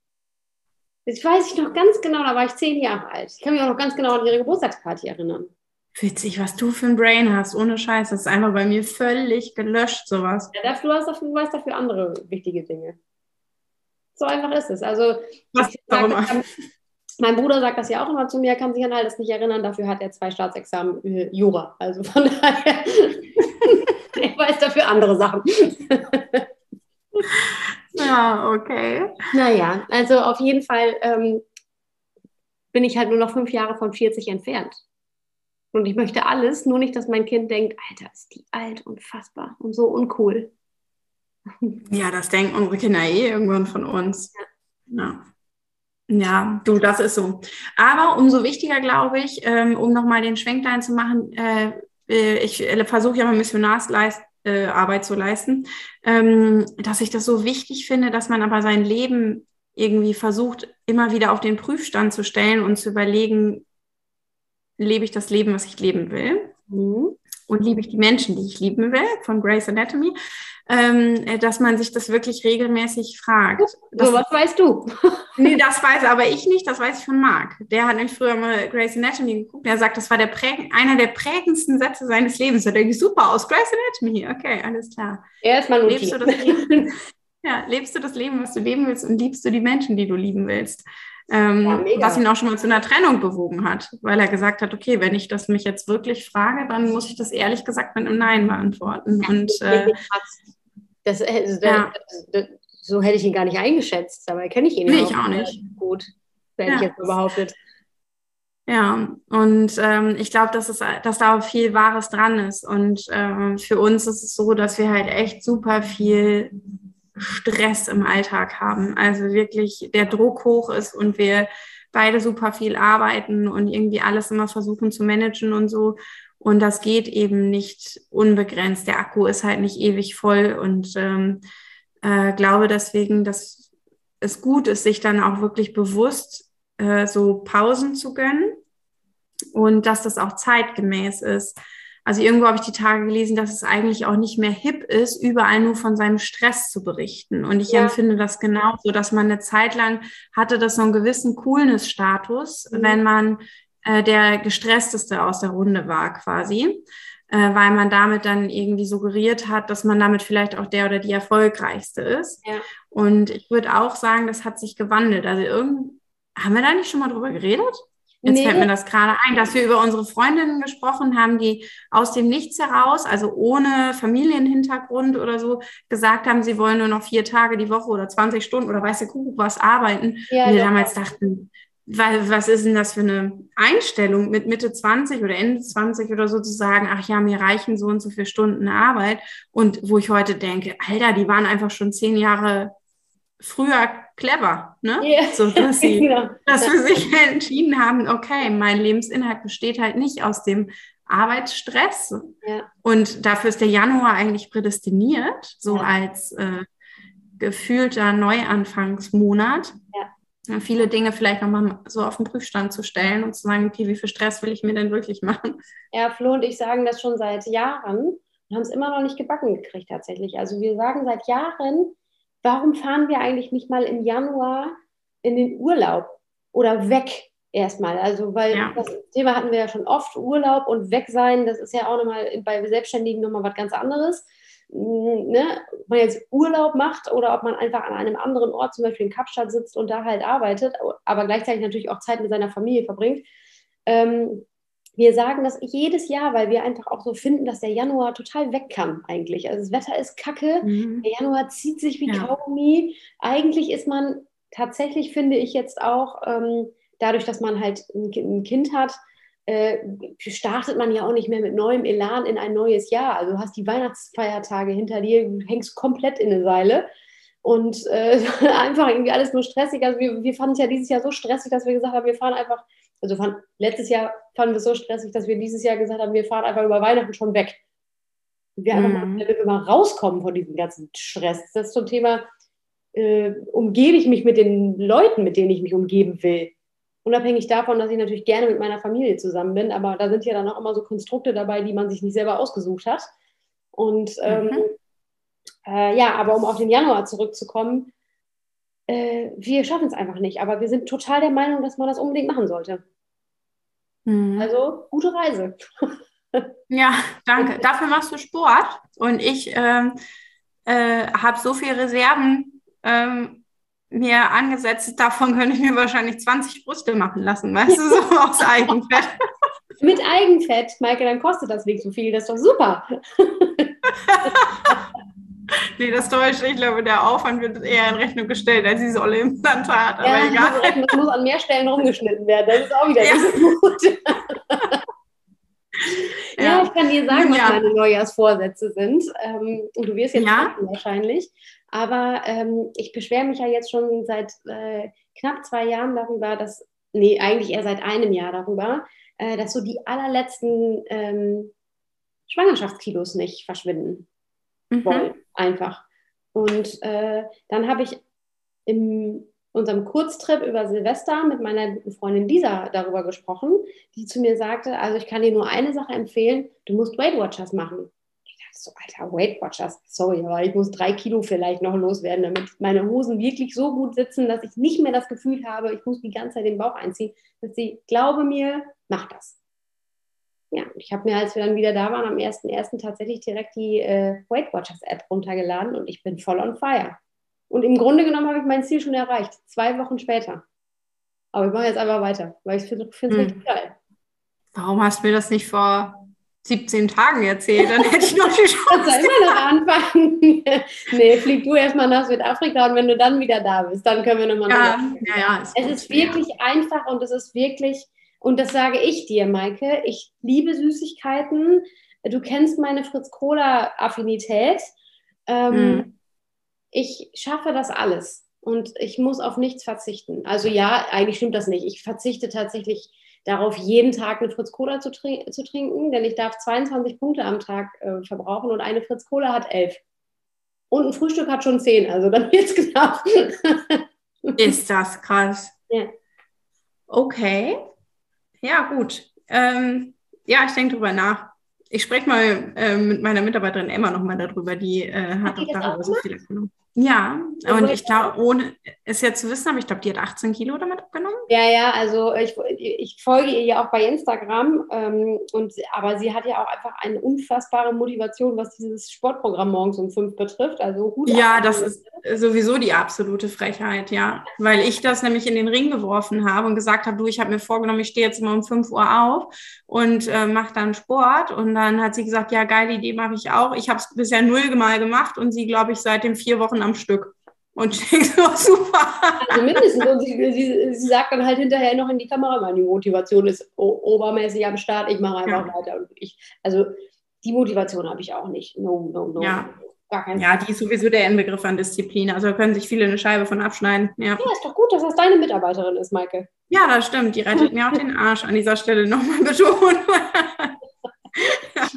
Das weiß ich noch ganz genau, da war ich zehn Jahre alt. Ich kann mich auch noch ganz genau an ihre Geburtstagsparty erinnern. Witzig, was du für ein Brain hast, ohne Scheiß. Das ist einfach bei mir völlig gelöscht, sowas. Ja, du, hast dafür, du weißt dafür andere wichtige Dinge. So einfach ist es. Also, was, sag, mein Bruder sagt das ja auch immer zu mir, er kann sich an alles nicht erinnern. Dafür hat er zwei Staatsexamen äh, Jura. Also von <laughs> daher, <laughs> er weiß dafür andere Sachen. <laughs> Ja, okay. Naja, also auf jeden Fall ähm, bin ich halt nur noch fünf Jahre von 40 entfernt. Und ich möchte alles, nur nicht, dass mein Kind denkt, Alter, ist die alt, unfassbar und so uncool. <laughs> Ja, das denken unsere Kinder eh irgendwann von uns. Ja. ja. Du, das ist so. Aber umso wichtiger, glaube ich, ähm, um nochmal den Schwenklein zu machen, äh, äh ich äh, versuche ja mal Missionarsleist äh, Arbeit zu leisten, ähm, dass ich das so wichtig finde, dass man aber sein Leben irgendwie versucht, immer wieder auf den Prüfstand zu stellen und zu überlegen, lebe ich das Leben, was ich leben will? Mhm. Und liebe ich die Menschen, die ich lieben will, von Grace Anatomy? Ähm, äh, dass man sich das wirklich regelmäßig fragt. Das, so, was weißt du? <laughs> nee, das weiß aber ich nicht, das weiß ich von Marc. Der hat nämlich früher mal Grace Anatomy geguckt. Der sagt, das war der präg einer der prägendsten Sätze seines Lebens. Da denke ich, super, aus Grace Anatomy. Okay, alles klar. Erstmal lebst du das Leben, <laughs> Ja, lebst du das Leben, was du leben willst und liebst du die Menschen, die du lieben willst. Ähm, ja, was ihn auch schon mal zu einer Trennung bewogen hat, weil er gesagt hat, okay, wenn ich das mich jetzt wirklich frage, dann muss ich das ehrlich gesagt mit einem Nein beantworten. Ja, und äh, das, also, ja. das, so hätte ich ihn gar nicht eingeschätzt, aber kenne ich ihn nee, ich auch nicht. Gut, ja. ich jetzt so behauptet. Ja, und ähm, ich glaube, dass, dass da auch viel Wahres dran ist. Und ähm, für uns ist es so, dass wir halt echt super viel Stress im Alltag haben. Also wirklich der Druck hoch ist und wir beide super viel arbeiten und irgendwie alles immer versuchen zu managen und so. Und das geht eben nicht unbegrenzt. Der Akku ist halt nicht ewig voll und ähm, äh, glaube deswegen, dass es gut ist, sich dann auch wirklich bewusst äh, so Pausen zu gönnen und dass das auch zeitgemäß ist. also irgendwo habe ich die Tage gelesen, dass es eigentlich auch nicht mehr hip ist, überall nur von seinem Stress zu berichten. Und ich ja. empfinde das genauso, dass man eine Zeit lang hatte das so einen gewissen Coolness-Status, mhm. wenn man äh, der gestressteste aus der Runde war quasi äh, weil man damit dann irgendwie suggeriert hat, dass man damit vielleicht auch der oder die erfolgreichste ist. Ja. Und ich würde auch sagen, das hat sich gewandelt. Also irgend, haben wir da nicht schon mal drüber geredet? Jetzt nee. fällt mir das gerade ein, dass wir über unsere Freundinnen gesprochen haben, die aus dem Nichts heraus, also ohne Familienhintergrund oder so, gesagt haben, sie wollen nur noch vier Tage die Woche oder 20 Stunden oder weiß der Kuckuck was arbeiten. Ja, und wir ja. damals dachten, weil, was ist denn das für eine Einstellung mit Mitte 20 oder Ende 20 oder so zu sagen, ach ja, mir reichen so und so viele Stunden Arbeit. Und wo ich heute denke, Alter, die waren einfach schon zehn Jahre früher clever, ne? Yeah. So, dass sie <laughs> genau. das für sich <laughs> entschieden haben, okay, mein Lebensinhalt besteht halt nicht aus dem Arbeitsstress. Ja. Und dafür ist der Januar eigentlich prädestiniert, so ja. als äh, gefühlter Neuanfangsmonat. Ja viele Dinge vielleicht nochmal so auf den Prüfstand zu stellen und zu sagen, okay, wie viel Stress will ich mir denn wirklich machen? Ja, Flo und ich sagen das schon seit Jahren und haben es immer noch nicht gebacken gekriegt tatsächlich. Also wir sagen seit Jahren, warum fahren wir eigentlich nicht mal im Januar in den Urlaub oder weg erstmal? Also weil ja. das Thema hatten wir ja schon oft, Urlaub und weg sein, das ist ja auch nochmal bei Selbstständigen nochmal was ganz anderes ne, ob man jetzt Urlaub macht oder ob man einfach an einem anderen Ort, zum Beispiel in Kapstadt sitzt und da halt arbeitet, aber gleichzeitig natürlich auch Zeit mit seiner Familie verbringt. Ähm, wir sagen das jedes Jahr, weil wir einfach auch so finden, dass der Januar total weg kann eigentlich. Also das Wetter ist kacke, mhm. der Januar zieht sich wie ja. Kaugummi. Eigentlich ist man tatsächlich, finde ich jetzt auch, ähm, dadurch, dass man halt ein, ein Kind hat, äh, startet man ja auch nicht mehr mit neuem Elan in ein neues Jahr. Also du hast die Weihnachtsfeiertage hinter dir, du hängst komplett in eine Seile und äh, <laughs> einfach irgendwie alles nur stressig. Also wir, wir fanden es ja dieses Jahr so stressig, dass wir gesagt haben, wir fahren einfach, also fahren, letztes Jahr fanden wir es so stressig, dass wir dieses Jahr gesagt haben, wir fahren einfach über Weihnachten schon weg. Wir mhm. einfach mal, wir mal rauskommen von diesem ganzen Stress. Das ist so ein Thema, äh, umgebe ich mich mit den Leuten, mit denen ich mich umgeben will. Unabhängig davon, dass ich natürlich gerne mit meiner Familie zusammen bin, aber da sind ja dann auch immer so Konstrukte dabei, die man sich nicht selber ausgesucht hat. Und ähm, mhm. äh, ja, aber um auf den Januar zurückzukommen, äh, wir schaffen es einfach nicht. Aber wir sind total der Meinung, dass man das unbedingt machen sollte. Mhm. Also gute Reise. <laughs> ja, danke. Dafür machst du Sport und ich ähm, äh, habe so viele Reserven ähm, mir angesetzt, davon könnte ich mir wahrscheinlich 20 Brüste machen lassen, weißt du, so <laughs> aus Eigenfett. Mit Eigenfett, Maike, dann kostet das nicht so viel, das ist doch super. <laughs> nee, das täuscht. Ich glaube, der Aufwand wird eher in Rechnung gestellt als dieses olle Implantat. Aber ja, egal. Das muss an mehr Stellen rumgeschnitten werden. Das ist auch wieder ja. nicht so gut. <laughs> ja. ja. ich kann dir sagen, was ja. meine Neujahrsvorsätze sind. Ähm, und du wirst jetzt ja. wahrscheinlich. Aber ähm, ich beschwere mich ja jetzt schon seit äh, knapp zwei Jahren darüber, dass, nee, eigentlich eher seit einem Jahr darüber, äh, dass so die allerletzten ähm, Schwangerschaftskilos nicht verschwinden mhm. wollen, einfach. Und äh, dann habe ich in unserem Kurztrip über Silvester mit meiner guten Freundin Lisa darüber gesprochen, die zu mir sagte, also ich kann dir nur eine Sache empfehlen, du musst Weight Watchers machen so, Alter, Weight Watchers, sorry, aber ich muss drei Kilo vielleicht noch loswerden, damit meine Hosen wirklich so gut sitzen, dass ich nicht mehr das Gefühl habe, ich muss die ganze Zeit den Bauch einziehen, dass sie, glaube mir, mach das. Ja, ich habe mir, als wir dann wieder da waren, am 1.1. tatsächlich direkt die äh, Weight Watchers App runtergeladen und ich bin voll on fire. Und im Grunde genommen habe ich mein Ziel schon erreicht, zwei Wochen später. Aber ich mache jetzt einfach weiter, weil ich finde es hm. richtig geil. Warum hast du mir das nicht vor 17 Tagen erzählt, dann hätte ich noch die <laughs> Chance. Soll immer noch anfangen? <laughs> nee, flieg du erstmal nach Südafrika und wenn du dann wieder da bist, dann können wir nochmal ja, ja, ja, Es ist wirklich ja. einfach und es ist wirklich, und das sage ich dir, Maike, ich liebe Süßigkeiten. Du kennst meine Fritz-Cola-Affinität. Ähm, hm. Ich schaffe das alles und ich muss auf nichts verzichten. Also ja, eigentlich stimmt das nicht. Ich verzichte tatsächlich darauf, jeden Tag eine Fritz Cola zu, trin zu trinken, denn ich darf 22 Punkte am Tag äh, verbrauchen und eine Fritz Cola hat 11. Und ein Frühstück hat schon 10, also dann <laughs> wird es knapp. Ist das krass. Ja. Okay. Ja, gut. Ähm, ja, ich denke drüber nach. ich spreche mal äh, mit meiner Mitarbeiterin Emma nochmal darüber, die äh, hat, hat die auch darüber so viel abgenommen. Ja, und ich glaube, ohne es jetzt zu wissen, aber ich glaube, die hat 18 Kilo damit abgenommen. Ja, ja, also ich, ich folge ihr ja auch bei Instagram, ähm, und, aber sie hat ja auch einfach eine unfassbare Motivation, was dieses Sportprogramm morgens um fünf betrifft. Also gut. Ja, das ist sowieso die absolute Frechheit, ja. Weil ich das nämlich in den Ring geworfen habe und gesagt habe, du, ich habe mir vorgenommen, ich stehe jetzt immer um 5 Uhr auf und äh, mache dann Sport. Und dann hat sie gesagt, ja, geile Idee mache ich auch. Ich habe es bisher null mal gemacht und sie, glaube ich, seit den vier Wochen am Stück. Und ich denke so, <laughs> super. Also mindestens. Und sie, sie, sie, sagt dann halt hinterher noch in die Kamera, meine Motivation ist obermäßig am Start, ich mache einfach ja. weiter. Und ich, also die Motivation habe ich auch nicht. No, no, no. Ja. Ja, die ist sowieso der Inbegriff an Disziplin. Also da können sich viele eine Scheibe von abschneiden. Ja. ja, ist doch gut, dass das deine Mitarbeiterin ist, Maike. Ja, das stimmt. Die rettet mir auch den Arsch an dieser Stelle nochmal betonen.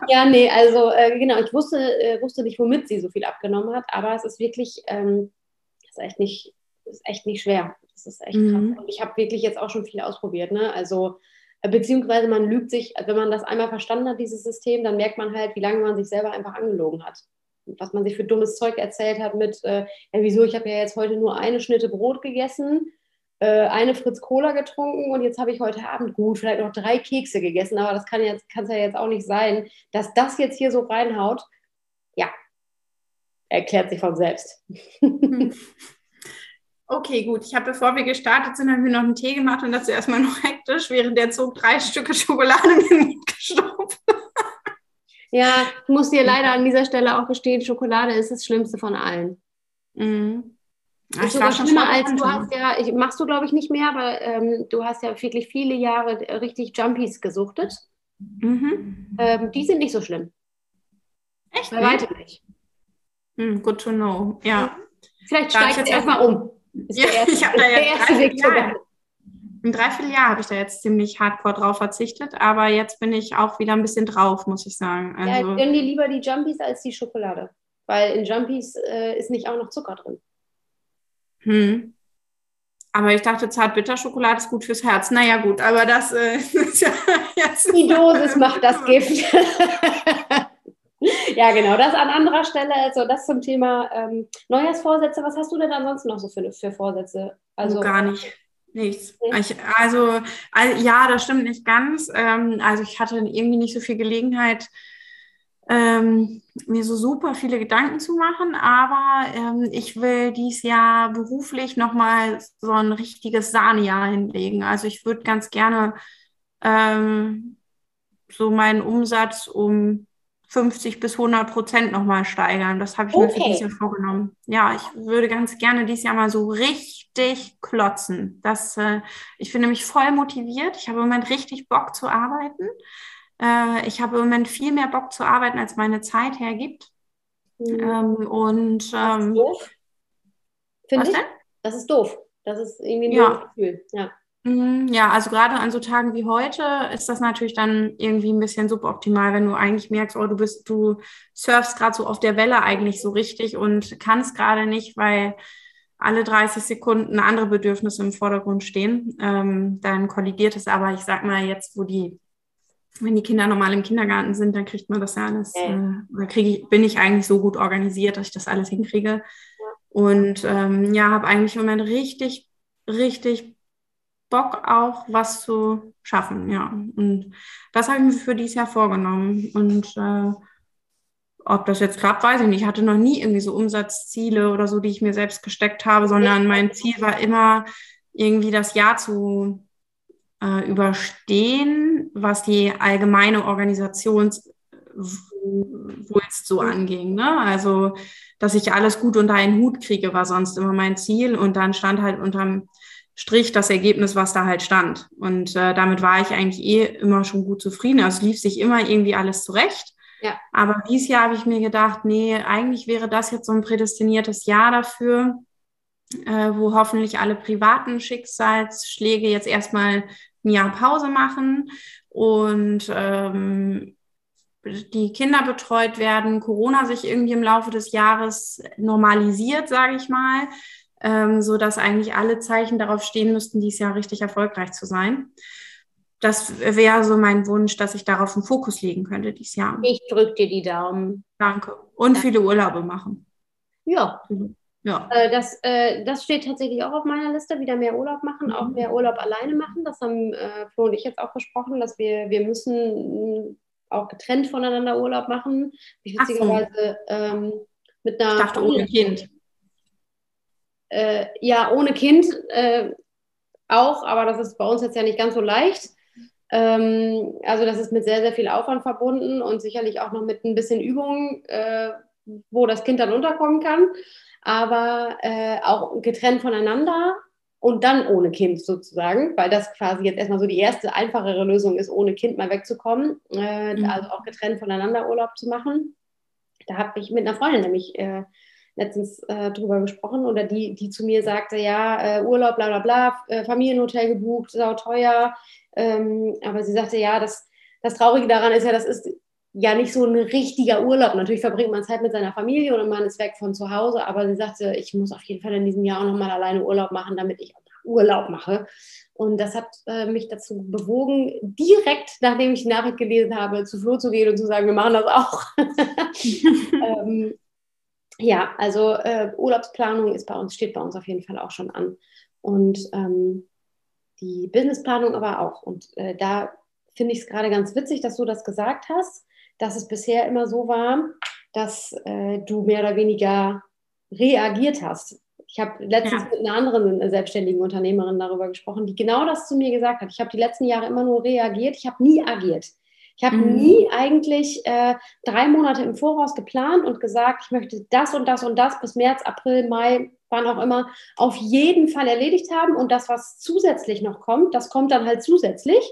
ja, nee, also äh, genau, ich wusste, äh, wusste nicht, womit sie so viel abgenommen hat, aber es ist wirklich, ähm, ist echt nicht, ist echt nicht schwer. Das ist echt mhm. krass. Und ich habe wirklich jetzt auch schon viel ausprobiert, ne? Also äh, beziehungsweise man lügt sich, wenn man das einmal verstanden hat, dieses System, dann merkt man halt, wie lange man sich selber einfach angelogen hat. Was man sich für dummes Zeug erzählt hat mit, äh, ja, wieso, ich habe ja jetzt heute nur eine Schnitte Brot gegessen äh, eine Fritz Cola getrunken und jetzt habe ich heute Abend gut vielleicht noch drei Kekse gegessen, aber das kann jetzt kann es ja jetzt auch nicht sein, dass das jetzt hier so reinhaut. Ja, erklärt sich von selbst. Okay, gut. Ich habe, bevor wir gestartet sind, haben wir noch einen Tee gemacht und das ist erstmal noch hektisch, während der Zug drei Stücke Schokolade in den Mund gestopft. Ja, ich muss dir leider an dieser Stelle auch gestehen, Schokolade ist das Schlimmste von allen. Mhm. Ach, ist sogar schlimmer als du hast ja, ich, machst du glaube ich nicht mehr, aber ähm, du hast ja wirklich viele Jahre richtig Jumpies gesuchtet. Mhm. Ähm, die sind nicht so schlimm. Echt? Bei weitem nicht. Mm, good to know, ja. Vielleicht steigt jetzt erstmal um. ja, <laughs> erste, ich habe da jetzt drei Im Dreivierteljahr habe ich da jetzt ziemlich hardcore drauf verzichtet, aber jetzt bin ich auch wieder ein bisschen drauf, muss ich sagen. Also, ja, gönn dir lieber die Jumpies als die Schokolade, weil in Jumpies äh, ist nicht auch noch Zucker drin. Hm. Aber ich dachte, Zartbitterschokolade ist gut fürs Herz. Naja, gut, aber das äh, <laughs> ist ja jetzt. Die Dosis macht das <laughs> Gift. <laughs> ja, genau, das an anderer Stelle. Also, das zum Thema ähm, Neujahrsvorsätze. Was hast du denn ansonsten noch so für, für Vorsätze? Also, oh, gar nicht. Nichts. Ich, also, also, ja, das stimmt nicht ganz. Ähm, also, ich hatte irgendwie nicht so viel Gelegenheit, ähm, mir so super viele Gedanken zu machen, aber ähm, ich will dieses Jahr beruflich nochmal so ein richtiges Sahnejahr hinlegen. Also ich würde ganz gerne ähm, so meinen Umsatz um 50 bis 100 Prozent nochmal steigern. Das habe ich okay. mir für dieses Jahr vorgenommen. Ja, ich würde ganz gerne dieses Jahr mal so richtig klotzen. Das, äh, ich bin nämlich voll motiviert. Ich habe im Moment richtig Bock zu arbeiten. Äh, ich habe im Moment viel mehr Bock zu arbeiten, als meine Zeit hergibt. Mhm. Ähm, und ähm, doof. Finde ich? Denn? Das ist doof. Das ist irgendwie ein ja. Gefühl. Ja. Mhm, ja, also gerade an so Tagen wie heute ist das natürlich dann irgendwie ein bisschen suboptimal, wenn du eigentlich merkst, oh, du bist, du surfst gerade so auf der Welle eigentlich so richtig und kannst gerade nicht, weil alle 30 Sekunden andere Bedürfnisse im Vordergrund stehen. Ähm, dann kollidiert es aber, ich sag mal, jetzt, wo die wenn die Kinder normal im Kindergarten sind, dann kriegt man das ja alles. Äh, da kriege ich, bin ich eigentlich so gut organisiert, dass ich das alles hinkriege. Und ähm, ja, habe eigentlich im Moment richtig, richtig Bock auch, was zu schaffen. Ja, und das habe ich mir für dieses Jahr vorgenommen. Und äh, ob das jetzt klappt, weiß ich nicht. Ich hatte noch nie irgendwie so Umsatzziele oder so, die ich mir selbst gesteckt habe, sondern mein Ziel war immer irgendwie das Jahr zu äh, überstehen, was die allgemeine Organisationswulst so anging. Ne? Also, dass ich alles gut unter einen Hut kriege, war sonst immer mein Ziel. Und dann stand halt unterm Strich das Ergebnis, was da halt stand. Und äh, damit war ich eigentlich eh immer schon gut zufrieden. Also lief sich immer irgendwie alles zurecht. Ja. Aber dieses Jahr habe ich mir gedacht, nee, eigentlich wäre das jetzt so ein prädestiniertes Jahr dafür, äh, wo hoffentlich alle privaten Schicksalsschläge jetzt erstmal ein Jahr Pause machen und ähm, die Kinder betreut werden, Corona sich irgendwie im Laufe des Jahres normalisiert, sage ich mal, ähm, so dass eigentlich alle Zeichen darauf stehen müssten, dieses Jahr richtig erfolgreich zu sein. das wäre so mein Wunsch, dass ich darauf einen Fokus legen könnte dieses Jahr. Ich drücke dir die Daumen. Danke. Und viele Urlaube machen. Ja. Ja. Äh, das, äh, das steht tatsächlich auch auf meiner Liste, wieder mehr Urlaub machen, auch mehr Urlaub alleine machen. Das haben äh, Flo und ich jetzt auch besprochen, dass wir, wir müssen auch getrennt voneinander Urlaub machen. Ich witzigerweise so. ähm, mit einer. Ich dachte ohne Kind. Äh, ja, ohne Kind äh, auch, aber das ist bei uns jetzt ja nicht ganz so leicht. Ähm, also das ist mit sehr, sehr viel Aufwand verbunden und sicherlich auch noch mit ein bisschen Übung, äh, wo das Kind dann unterkommen kann. Aber äh, auch getrennt voneinander und dann ohne Kind sozusagen, weil das quasi jetzt erstmal so die erste einfachere Lösung ist, ohne Kind mal wegzukommen, äh, mhm. also auch getrennt voneinander Urlaub zu machen. Da habe ich mit einer Freundin nämlich äh, letztens äh, drüber gesprochen oder die, die zu mir sagte, ja, äh, Urlaub, bla bla bla, äh, Familienhotel gebucht, sau teuer. Ähm, aber sie sagte, ja, das, das Traurige daran ist ja, das ist ja nicht so ein richtiger Urlaub. Natürlich verbringt man Zeit mit seiner Familie und man ist weg von zu Hause, aber sie sagte, ich muss auf jeden Fall in diesem Jahr auch nochmal alleine Urlaub machen, damit ich Urlaub mache. Und das hat äh, mich dazu bewogen, direkt nachdem ich die Nachricht gelesen habe, zu Flo zu gehen und zu sagen, wir machen das auch. <laughs> ähm, ja, also äh, Urlaubsplanung ist bei uns, steht bei uns auf jeden Fall auch schon an. Und ähm, die Businessplanung aber auch. Und äh, da finde ich es gerade ganz witzig, dass du das gesagt hast, dass es bisher immer so war, dass äh, du mehr oder weniger reagiert hast. Ich habe letztens ja. mit einer anderen äh, selbstständigen Unternehmerin darüber gesprochen, die genau das zu mir gesagt hat. Ich habe die letzten Jahre immer nur reagiert, ich habe nie agiert. Ich habe mhm. nie eigentlich äh, drei Monate im Voraus geplant und gesagt, ich möchte das und das und das bis März, April, Mai, wann auch immer, auf jeden Fall erledigt haben. Und das, was zusätzlich noch kommt, das kommt dann halt zusätzlich.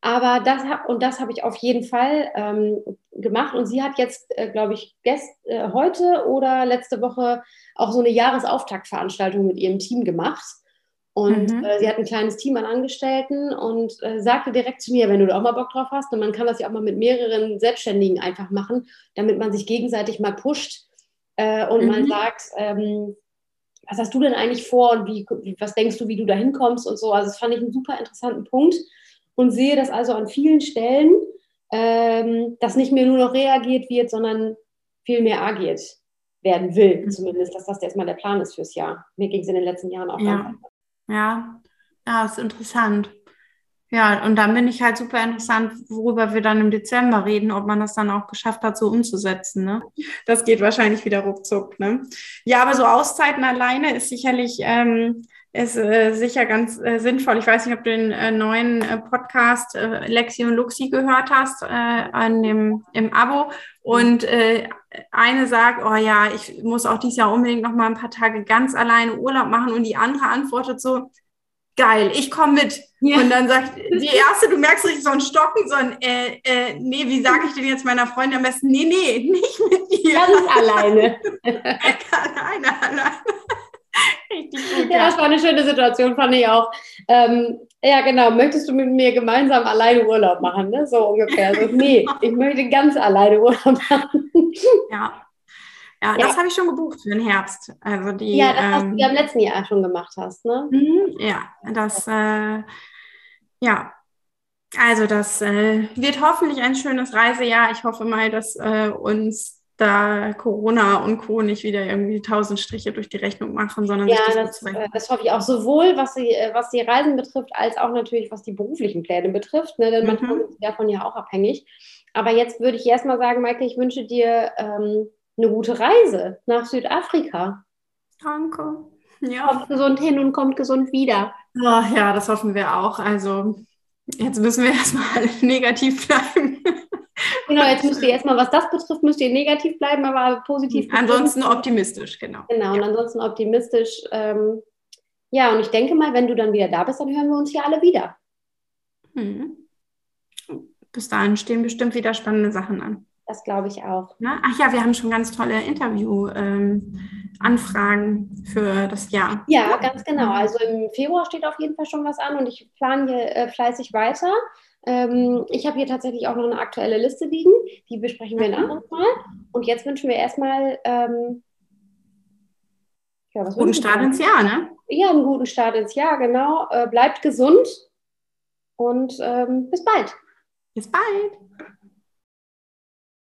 Aber das hab, und das habe ich auf jeden Fall ähm, gemacht. Und sie hat jetzt, äh, glaube ich, gest, äh, heute oder letzte Woche auch so eine Jahresauftaktveranstaltung mit ihrem Team gemacht. Und mhm. äh, sie hat ein kleines Team an Angestellten und äh, sagte direkt zu mir, wenn du da auch mal Bock drauf hast, und man kann das ja auch mal mit mehreren Selbstständigen einfach machen, damit man sich gegenseitig mal pusht äh, und mhm. man sagt, ähm, was hast du denn eigentlich vor und wie, was denkst du, wie du da hinkommst und so. Also das fand ich einen super interessanten Punkt und sehe das also an vielen Stellen, ähm, dass nicht mehr nur noch reagiert wird, sondern viel mehr agiert werden will, mhm. zumindest, dass das erstmal der Plan ist fürs Jahr. Mir ging es in den letzten Jahren auch ja. Ja, ja, ist interessant. Ja, und dann bin ich halt super interessant, worüber wir dann im Dezember reden, ob man das dann auch geschafft hat, so umzusetzen. Ne? Das geht wahrscheinlich wieder ruckzuck. Ne? Ja, aber so Auszeiten alleine ist sicherlich ähm, ist äh, sicher ganz äh, sinnvoll. Ich weiß nicht, ob du den äh, neuen äh, Podcast äh, Lexi und Luxi gehört hast äh, an dem, im Abo. Und eine sagt, oh ja, ich muss auch dieses Jahr unbedingt noch mal ein paar Tage ganz alleine Urlaub machen. Und die andere antwortet so, geil, ich komme mit. Ja. Und dann sagt die erste, du merkst richtig so ein Stocken, so ein, äh, äh, nee, wie sage ich denn jetzt meiner Freundin am besten? Nee, nee, nicht mit dir. Ganz alleine. <laughs> alleine, alleine. <laughs> Richtig gut. Ja, das war eine schöne Situation, fand ich auch. Ähm, ja, genau. Möchtest du mit mir gemeinsam alleine Urlaub machen? Ne? So ungefähr. Also, <laughs> nee, ich möchte ganz alleine Urlaub machen. Ja. Ja, ja. das habe ich schon gebucht für den Herbst. Also die, ja, das, was ähm, du ja im letzten Jahr schon gemacht hast, ne? Mhm, ja, das, äh, ja. Also das äh, wird hoffentlich ein schönes Reisejahr. Ich hoffe mal, dass äh, uns da Corona und Co. nicht wieder irgendwie tausend Striche durch die Rechnung machen, sondern ja, das, das, äh, das hoffe ich auch sowohl, was die, äh, was die Reisen betrifft, als auch natürlich, was die beruflichen Pläne betrifft, ne? denn manchmal mhm. sind davon ja auch abhängig. Aber jetzt würde ich erstmal sagen, Maike, ich wünsche dir ähm, eine gute Reise nach Südafrika. Danke. Ja. Kommt gesund hin und kommt gesund wieder. Oh, ja, das hoffen wir auch. Also jetzt müssen wir <laughs> erstmal negativ bleiben. Genau, jetzt müsst ihr erstmal, was das betrifft, müsst ihr negativ bleiben, aber positiv. Ansonsten optimistisch, genau. Genau, ja. und ansonsten optimistisch. Ähm, ja, und ich denke mal, wenn du dann wieder da bist, dann hören wir uns hier alle wieder. Hm. Bis dahin stehen bestimmt wieder spannende Sachen an. Das glaube ich auch. Na? Ach ja, wir haben schon ganz tolle Interview-Anfragen ähm, für das Jahr. Ja, ganz genau. Also im Februar steht auf jeden Fall schon was an und ich plane hier äh, fleißig weiter. Ähm, ich habe hier tatsächlich auch noch eine aktuelle Liste liegen. Die besprechen wir ein anderes Mal. Und jetzt wünschen wir erstmal ähm, ja, guten Start ins Jahr, ne? Ja, einen guten Start ins Jahr, genau. Äh, bleibt gesund und ähm, bis bald. Bis bald.